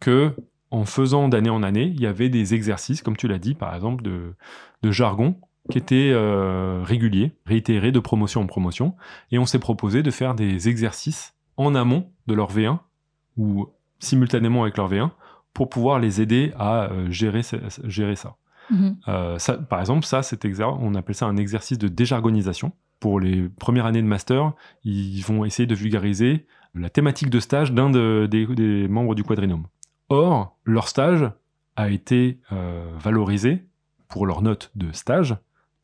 Speaker 2: que en faisant d'année en année, il y avait des exercices, comme tu l'as dit, par exemple, de jargon qui étaient euh, réguliers, réitérés de promotion en promotion, et on s'est proposé de faire des exercices en amont de leur V1 ou simultanément avec leur V1 pour pouvoir les aider à euh, gérer, gérer ça.
Speaker 1: Mhm.
Speaker 2: Euh, ça, par exemple, ça, cet on appelle ça un exercice de déjargonisation. Pour les premières années de master, ils vont essayer de vulgariser la thématique de stage d'un de- des, des membres du quadrinome. Or, leur stage a été euh, valorisé pour leur note de stage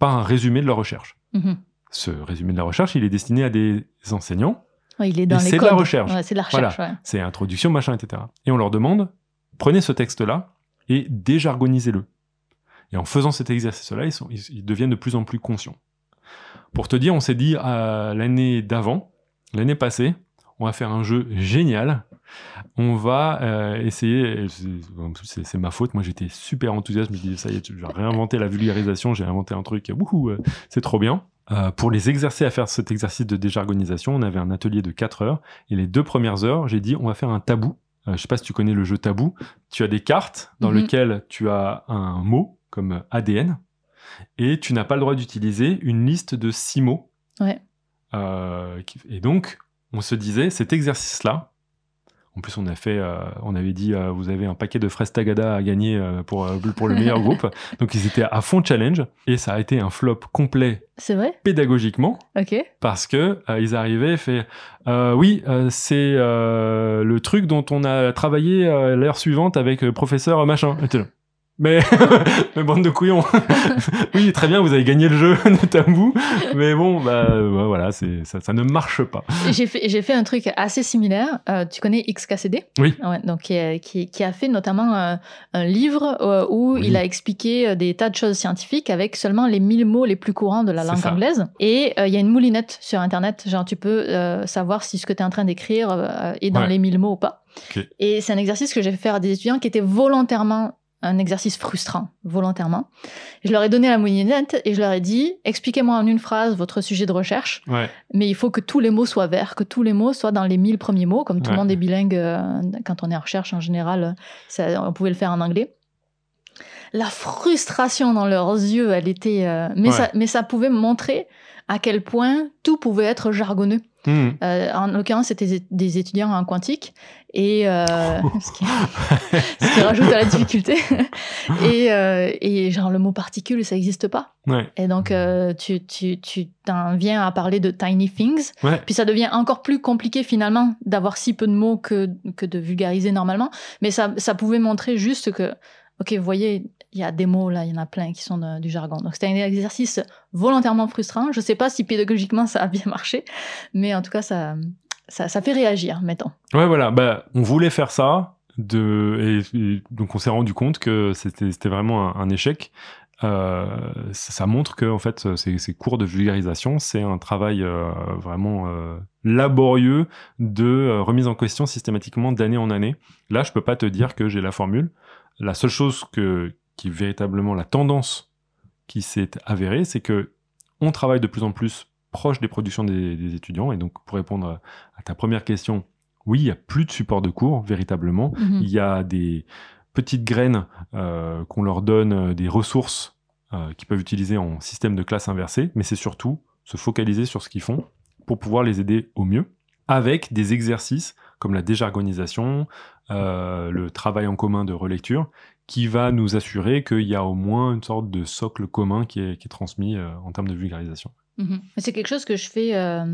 Speaker 2: par un résumé de leur recherche.
Speaker 1: Mhm.
Speaker 2: Ce résumé de la recherche, il est destiné à des enseignants.
Speaker 1: Ouais, il est dans les
Speaker 2: c'est de la recherche.
Speaker 1: Ouais, c'est de la recherche, ouais.
Speaker 2: C'est introduction, machin, etc. Et on leur demande, prenez ce texte-là et déjargonisez-le. Et en faisant cet exercice-là, ils, sont- ils- ils deviennent de plus en plus conscients. Pour te dire, on s'est dit à l'année d'avant, l'année passée, on va faire un jeu génial. On va euh, essayer, c'est- ma faute, moi j'étais super enthousiaste, je me disais ça y est, j'ai réinventé la vulgarisation, j'ai inventé un truc, wouhou, euh, c'est trop bien. Euh, pour les exercer à faire cet exercice de déjargonisation, on avait un atelier de 4 heures, et les deux premières heures, j'ai dit on va faire un tabou. Euh, je sais pas si tu connais le jeu tabou. Tu as des cartes dans
Speaker 1: Mhm.
Speaker 2: lesquelles tu as un mot comme ADN, et tu n'as pas le droit d'utiliser une liste de six mots.
Speaker 1: Ouais.
Speaker 2: Euh, et donc, on se disait, cet exercice-là, en plus on a fait, euh, on avait dit, euh, vous avez un paquet de fraises Tagada à gagner euh, pour, pour le meilleur [LAUGHS] groupe. Donc ils étaient à fond challenge, et ça a été un flop complet
Speaker 1: C'est vrai?
Speaker 2: pédagogiquement,
Speaker 1: Ok.
Speaker 2: parce que ils arrivaient et fait oui c'est le truc dont on a travaillé l'heure suivante avec euh, professeur machin Et Mais, [LAUGHS] mais bande de couillons. [LAUGHS] oui, très bien, vous avez gagné le jeu [LAUGHS] de tabou. Mais bon, bah, voilà, c'est, ça, ça ne marche pas.
Speaker 1: J'ai fait, j'ai fait un truc assez similaire. Euh, tu connais XKCD
Speaker 2: Oui.
Speaker 1: Ouais, donc, qui, a- qui- qui a fait notamment euh, un livre euh, où
Speaker 2: Oui.
Speaker 1: il a expliqué euh, des tas de choses scientifiques avec seulement les 1000 mots les plus courants de la langue anglaise. Et euh, il y a une moulinette sur Internet. Genre, tu peux euh, savoir si ce que tu es en train d'écrire est dans
Speaker 2: Ouais.
Speaker 1: les 1000 mots ou pas. Et c'est un exercice que j'ai fait faire à des étudiants qui était volontairement un exercice frustrant, volontairement. Je leur ai donné la moulinette et je leur ai dit expliquez-moi en une phrase votre sujet de recherche,
Speaker 2: Ouais.
Speaker 1: mais il faut que tous les mots soient verts, que tous les mots soient dans les 1000 premiers mots, comme tout le monde est bilingue euh, quand on est en recherche en général, ça, on pouvait le faire en anglais. La frustration dans leurs yeux, elle était. euh, mais,
Speaker 2: Ouais.
Speaker 1: ça, mais ça pouvait montrer à quel point tout pouvait être jargonneux.
Speaker 2: Hmm.
Speaker 1: Euh, en l'occurrence, c'était des- étudiants en quantique, et euh, ce, qui, ce qui rajoute à la difficulté. [LAUGHS] et, euh, et genre, le mot particule, ça n'existe pas.
Speaker 2: Ouais.
Speaker 1: Et donc, tu, tu, tu t'en viens à parler de tiny things.
Speaker 2: Ouais.
Speaker 1: Puis ça devient encore plus compliqué finalement d'avoir si peu de mots que, que de vulgariser normalement. Mais ça, ça pouvait montrer juste que, ok, vous voyez, il y a des mots là, il y en a plein qui sont du jargon. Donc c'était un exercice volontairement frustrant. Je sais pas si pédagogiquement ça a bien marché, mais en tout cas, ça, fait réagir, mettons.
Speaker 2: Ouais, voilà. Bah, on voulait faire ça. Et, donc, on s'est rendu compte que c'était vraiment un, échec. Euh, ça, montre que fait, ces, cours de vulgarisation, c'est un travail euh, vraiment euh, laborieux de remise en question systématiquement d'année en année. Là, je peux pas te dire que j'ai la formule. La seule chose que, qui est véritablement la tendance qui s'est avérée, c'est que on travaille de plus en plus proche des productions des, des étudiants. Et donc, pour répondre à ta première question, oui, il y a plus de support de cours, véritablement.
Speaker 1: Mhm.
Speaker 2: Il y a des petites graines euh, qu'on leur donne, euh, des ressources euh, qu'ils peuvent utiliser en système de classe inversée, mais c'est surtout se focaliser sur ce qu'ils font pour pouvoir les aider au mieux, avec des exercices comme la déjargonisation, euh, le travail en commun de relecture, qui va nous assurer qu'il y a au moins une sorte de socle commun qui est, qui est transmis euh, en termes de vulgarisation.
Speaker 1: Mhm. C'est quelque chose que je fais euh,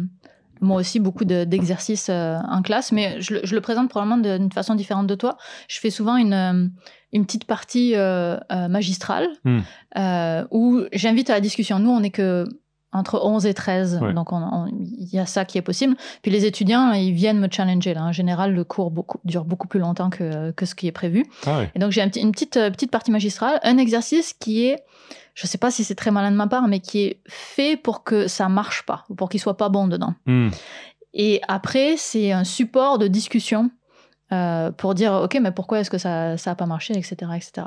Speaker 1: moi aussi beaucoup de- d'exercices en classe, mais je, le- je le présente probablement d'une façon différente de toi. Je fais souvent une, une petite partie magistrale
Speaker 2: Hmm.
Speaker 1: où j'invite à la discussion. Nous, on est que entre 11 et 13,
Speaker 2: Ouais.
Speaker 1: donc on- on- il y a ça qui est possible. Puis les étudiants, ils viennent me challenger. Là. En général, le cours beaucoup, dure beaucoup plus longtemps que, que ce qui est prévu.
Speaker 2: Ah ouais.
Speaker 1: Et donc j'ai un petit- une petite, euh, petite partie magistrale, un exercice qui est, je sais pas si c'est très malin de ma part, mais qui est fait pour que ça marche pas, ou pour qu'il soit pas bon dedans.
Speaker 2: Hmm.
Speaker 1: Et après, c'est un support de discussion euh, pour dire, ok, mais pourquoi est-ce que ça ça a pas marché, etc., etc.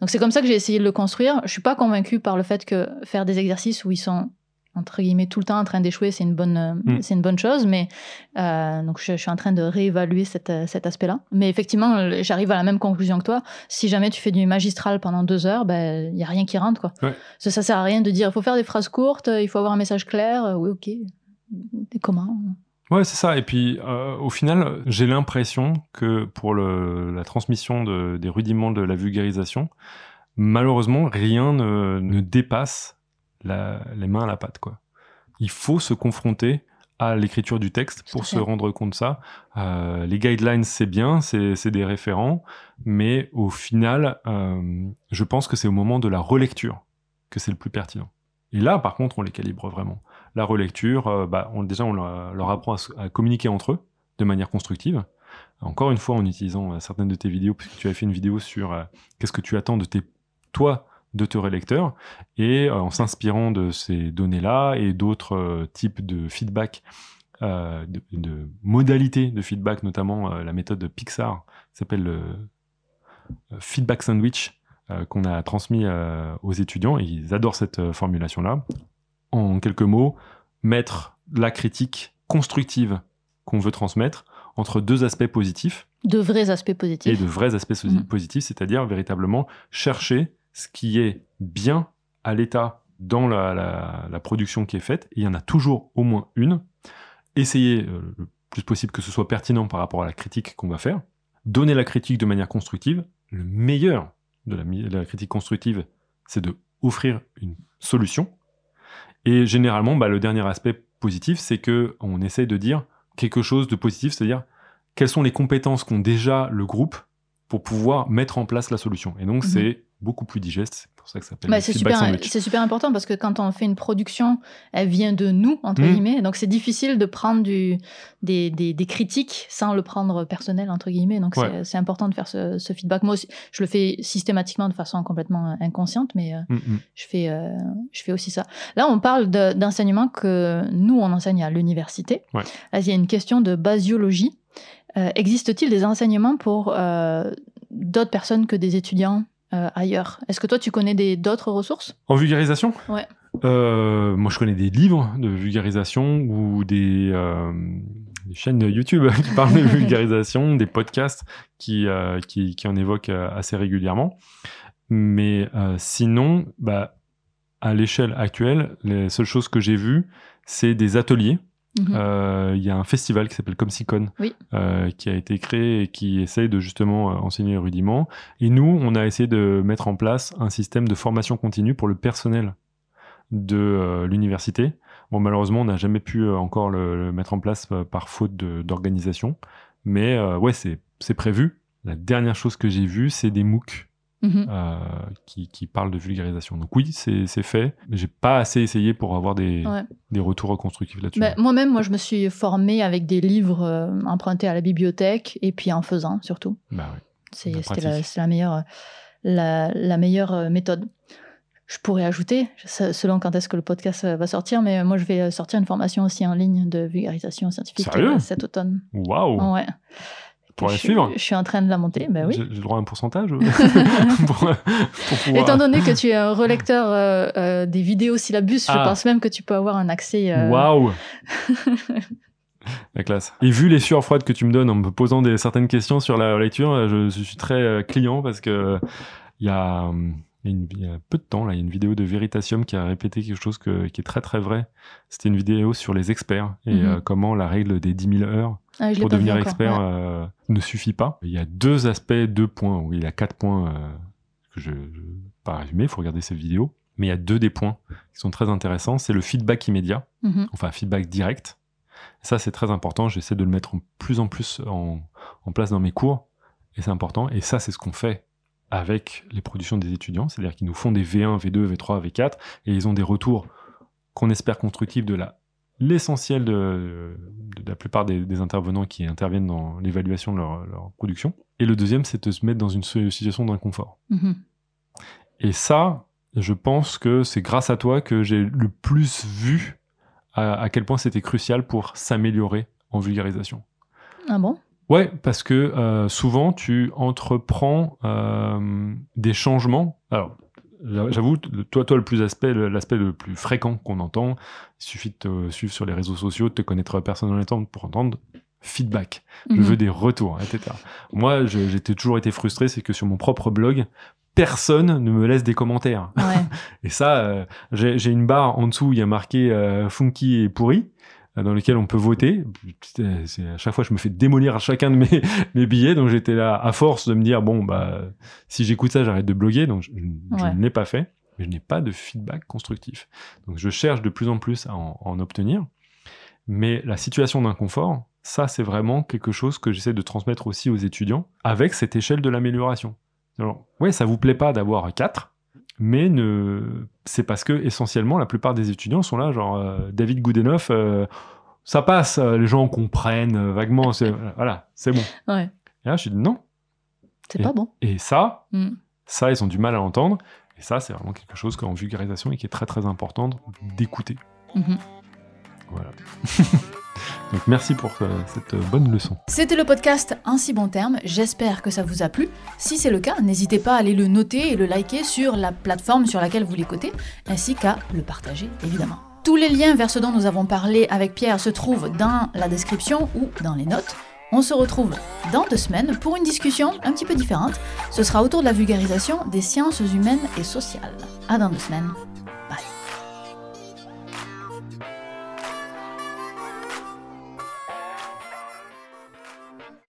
Speaker 1: Donc c'est comme ça que j'ai essayé de le construire. Je suis pas convaincue par le fait que faire des exercices où ils sont entre guillemets tout le temps en train d'échouer, c'est une bonne, euh,
Speaker 2: Mm.
Speaker 1: c'est une bonne chose. Mais euh, donc je, je suis en train de réévaluer cet, euh, cet aspect-là. Mais effectivement, j'arrive à la même conclusion que toi. Si jamais tu fais du magistral pendant deux heures, ben il y a rien qui rentre quoi.
Speaker 2: Ouais.
Speaker 1: Ça, ça sert à rien de dire, il faut faire des phrases courtes, il faut avoir un message clair. Oui, ok. Et comment
Speaker 2: Ouais, c'est ça. Et puis, euh, au final, j'ai l'impression que pour le, la transmission de- des rudiments de la vulgarisation, malheureusement, rien ne, ne dépasse la- les mains à la pâte. Quoi. Il faut se confronter à l'écriture du texte pour se rendre compte de ça. Euh, les guidelines, c'est bien, c'est des référents, mais au final, euh, je pense que c'est au moment de la relecture que c'est le plus pertinent. Et là, par contre, on les calibre vraiment. La relecture, euh, bah, on, déjà, on leur, apprend à, communiquer entre eux de manière constructive. Encore une fois, en utilisant certaines de tes vidéos, puisque tu avais fait une vidéo sur qu'est-ce que tu attends de tes, toi, de tes relecteurs, et euh, en s'inspirant de ces données-là et d'autres euh, types de feedback, euh, de, de modalités de feedback, notamment euh, la méthode Pixar, qui s'appelle le feedback sandwich, euh, qu'on a transmis aux étudiants, et ils adorent cette formulation-là. En quelques mots, mettre la critique constructive qu'on veut transmettre entre deux aspects positifs
Speaker 1: De vrais aspects
Speaker 2: et
Speaker 1: positifs.
Speaker 2: de vrais aspects
Speaker 1: Mhm.
Speaker 2: positifs, c'est-à-dire véritablement chercher ce qui est bien à l'état dans la, la- la production qui est faite. Et il y en a toujours au moins une. Essayer euh, le plus possible que ce soit pertinent par rapport à la critique qu'on va faire. Donner la critique de manière constructive. Le meilleur de la, mi- de la critique constructive, c'est de offrir une solution. Et généralement, bah, le dernier aspect positif, c'est que on essaye de dire quelque chose de positif, c'est-à-dire quelles sont les compétences qu'ont déjà le groupe pour pouvoir mettre en place la solution. Et donc,
Speaker 1: Mhm.
Speaker 2: c'est beaucoup plus digeste. C'est pour ça que ça s'appelle
Speaker 1: Bah, c'est super, c'est super important parce que quand on fait une production, elle vient de nous, entre
Speaker 2: Mhm.
Speaker 1: guillemets. Donc c'est difficile de prendre du, des, des, des critiques sans le prendre personnel, entre guillemets. Donc
Speaker 2: Ouais.
Speaker 1: c'est- important de faire ce, ce feedback. Moi aussi, je le fais systématiquement de façon complètement inconsciente, mais euh,
Speaker 2: Mm, mm.
Speaker 1: je, fais, euh, je fais aussi ça. Là, on parle de- d'enseignement que nous, on enseigne à l'université.
Speaker 2: Ouais.
Speaker 1: Là, il y a une question de basiologie. Euh, Existe-t-il des enseignements pour euh, d'autres personnes que des étudiants? Euh, ailleurs Est-ce que toi, tu connais d'autres ressources?
Speaker 2: En vulgarisation?
Speaker 1: Ouais.
Speaker 2: Euh, moi, je connais des livres de vulgarisation ou des, euh, des chaînes YouTube [LAUGHS] qui parlent de [LAUGHS] vulgarisation, des podcasts qui, euh, qui, qui en évoquent assez régulièrement. Mais sinon, bah, à l'échelle actuelle, les seules choses que j'ai vues, c'est des ateliers.
Speaker 1: Mhm.
Speaker 2: Euh, Il y a un festival qui s'appelle Comsicon,
Speaker 1: Oui.
Speaker 2: euh, qui a été créé et qui essaye de justement euh, enseigner les rudiments. Et nous, on a essayé de mettre en place un système de formation continue pour le personnel de euh, l'université. Bon, malheureusement, on n'a jamais pu encore le, le mettre en place par faute d'organisation. Mais ouais, c'est c'est prévu. La dernière chose que j'ai vue, c'est des MOOC
Speaker 1: Mhm.
Speaker 2: euh, qui, qui parlent de vulgarisation. Donc oui, c'est fait. Mais j'ai pas assez essayé pour avoir des,
Speaker 1: Ouais.
Speaker 2: des retours constructifs là-dessus.
Speaker 1: Ben, Moi-même, moi, je me suis formée avec des livres euh, empruntés à la bibliothèque et puis en faisant surtout.
Speaker 2: Bah ouais.
Speaker 1: C'est-
Speaker 2: La
Speaker 1: C'était la, meilleure, euh, la, la meilleure méthode. Je pourrais ajouter, se- selon quand est-ce que le podcast va sortir, mais moi, je vais sortir une formation aussi en ligne de vulgarisation scientifique
Speaker 2: Sérieux?
Speaker 1: cet automne.
Speaker 2: Waouh
Speaker 1: Ouais.
Speaker 2: Pour la
Speaker 1: je,
Speaker 2: suivre
Speaker 1: Je suis en train de la monter, ben oui.
Speaker 2: J'ai le droit à un pourcentage euh, [LAUGHS] [LAUGHS] pour, pour pouvoir...
Speaker 1: Étant donné que tu es un relecteur euh, euh, des vidéos syllabus, je
Speaker 2: Ah.
Speaker 1: pense même que tu peux avoir un accès.
Speaker 2: Waouh [LAUGHS] La classe. Et vu les sueurs froides que tu me donnes en me posant des, certaines questions sur la lecture, je, je suis très client parce que il y a, hum, il y a peu de temps, là, il y a une vidéo de Veritasium qui a répété quelque chose que- qui est très très vrai. C'était une vidéo sur les experts et
Speaker 1: Mhm.
Speaker 2: euh, comment la règle des 10 000 heures
Speaker 1: ah, je
Speaker 2: pour devenir expert
Speaker 1: ouais.
Speaker 2: euh, ne suffit pas. Il y a deux aspects, deux points, oui, il y a quatre points euh, que je ne vais pas résumer, il faut regarder cette vidéo. Mais il y a deux des points qui sont très intéressants. C'est le feedback immédiat,
Speaker 1: Mhm.
Speaker 2: enfin feedback direct. Ça, c'est très important. J'essaie de le mettre en plus en plus en, en place dans mes cours. Et c'est important. Et ça, c'est ce qu'on fait avec les productions des étudiants. C'est-à-dire qu'ils nous font des V1, V2, V3, V4. Et ils ont des retours qu'on espère constructifs de la l'essentiel de, de la plupart des, des intervenants qui interviennent dans l'évaluation de leur, leur production. Et le deuxième, c'est de se mettre dans une situation d'inconfort.
Speaker 1: Mhm.
Speaker 2: Et ça, je pense que c'est grâce à toi que j'ai le plus vu à, à quel point c'était crucial pour s'améliorer en vulgarisation.
Speaker 1: Ah bon?
Speaker 2: Ouais, parce que euh, souvent tu entreprends euh, des changements. Alors, j'avoue, toi, toi, le plus aspect, l'aspect le plus fréquent qu'on entend, il suffit de te suivre sur les réseaux sociaux, de te connaître personnellement pour entendre feedback. Je
Speaker 1: Mhm.
Speaker 2: veux des retours, etc. Moi, j'ai toujours été frustré, c'est que sur mon propre blog, personne ne me laisse des commentaires.
Speaker 1: Ouais. [LAUGHS]
Speaker 2: Et ça, euh, j'ai une barre en dessous, il y a marqué euh, funky et pourri, dans lequel on peut voter. C'est- À chaque fois, je me fais démolir à chacun de mes, [LAUGHS] mes billets, donc j'étais là à force de me dire bon bah si j'écoute ça, j'arrête de bloguer. Donc je, je
Speaker 1: Ouais.
Speaker 2: ne l'ai pas fait, mais je n'ai pas de feedback constructif. Donc je cherche de plus en plus à en, à en obtenir. Mais la situation d'inconfort, ça c'est vraiment quelque chose que j'essaie de transmettre aussi aux étudiants avec cette échelle de l'amélioration. Alors, ouais, ça vous plaît pas d'avoir 4, mais ne... c'est parce que essentiellement la plupart des étudiants sont là, genre euh, David Goodenough, euh, ça passe, euh, les gens comprennent euh, vaguement, c'est- voilà, c'est bon.
Speaker 1: ouais.
Speaker 2: Et là, je dis non.
Speaker 1: C'est
Speaker 2: Et-
Speaker 1: pas bon.
Speaker 2: Et ça,
Speaker 1: Mm.
Speaker 2: ça, ils ont du mal à entendre. Et ça, c'est vraiment quelque chose qu'en vulgarisation et qui est très très important d'écouter.
Speaker 1: Mhm.
Speaker 2: Voilà. [LAUGHS] Donc merci pour euh, cette bonne leçon.
Speaker 1: C'était le podcast Un si bon terme, j'espère que ça vous a plu. Si c'est le cas, n'hésitez pas à aller le noter et le liker sur la plateforme sur laquelle vous l'écoutez, ainsi qu'à le partager évidemment. Tous les liens vers ce dont nous avons parlé avec Pierre se trouvent dans la description ou dans les notes. On se retrouve dans deux semaines pour une discussion un petit peu différente. Ce sera autour de la vulgarisation des sciences humaines et sociales. À dans deux semaines.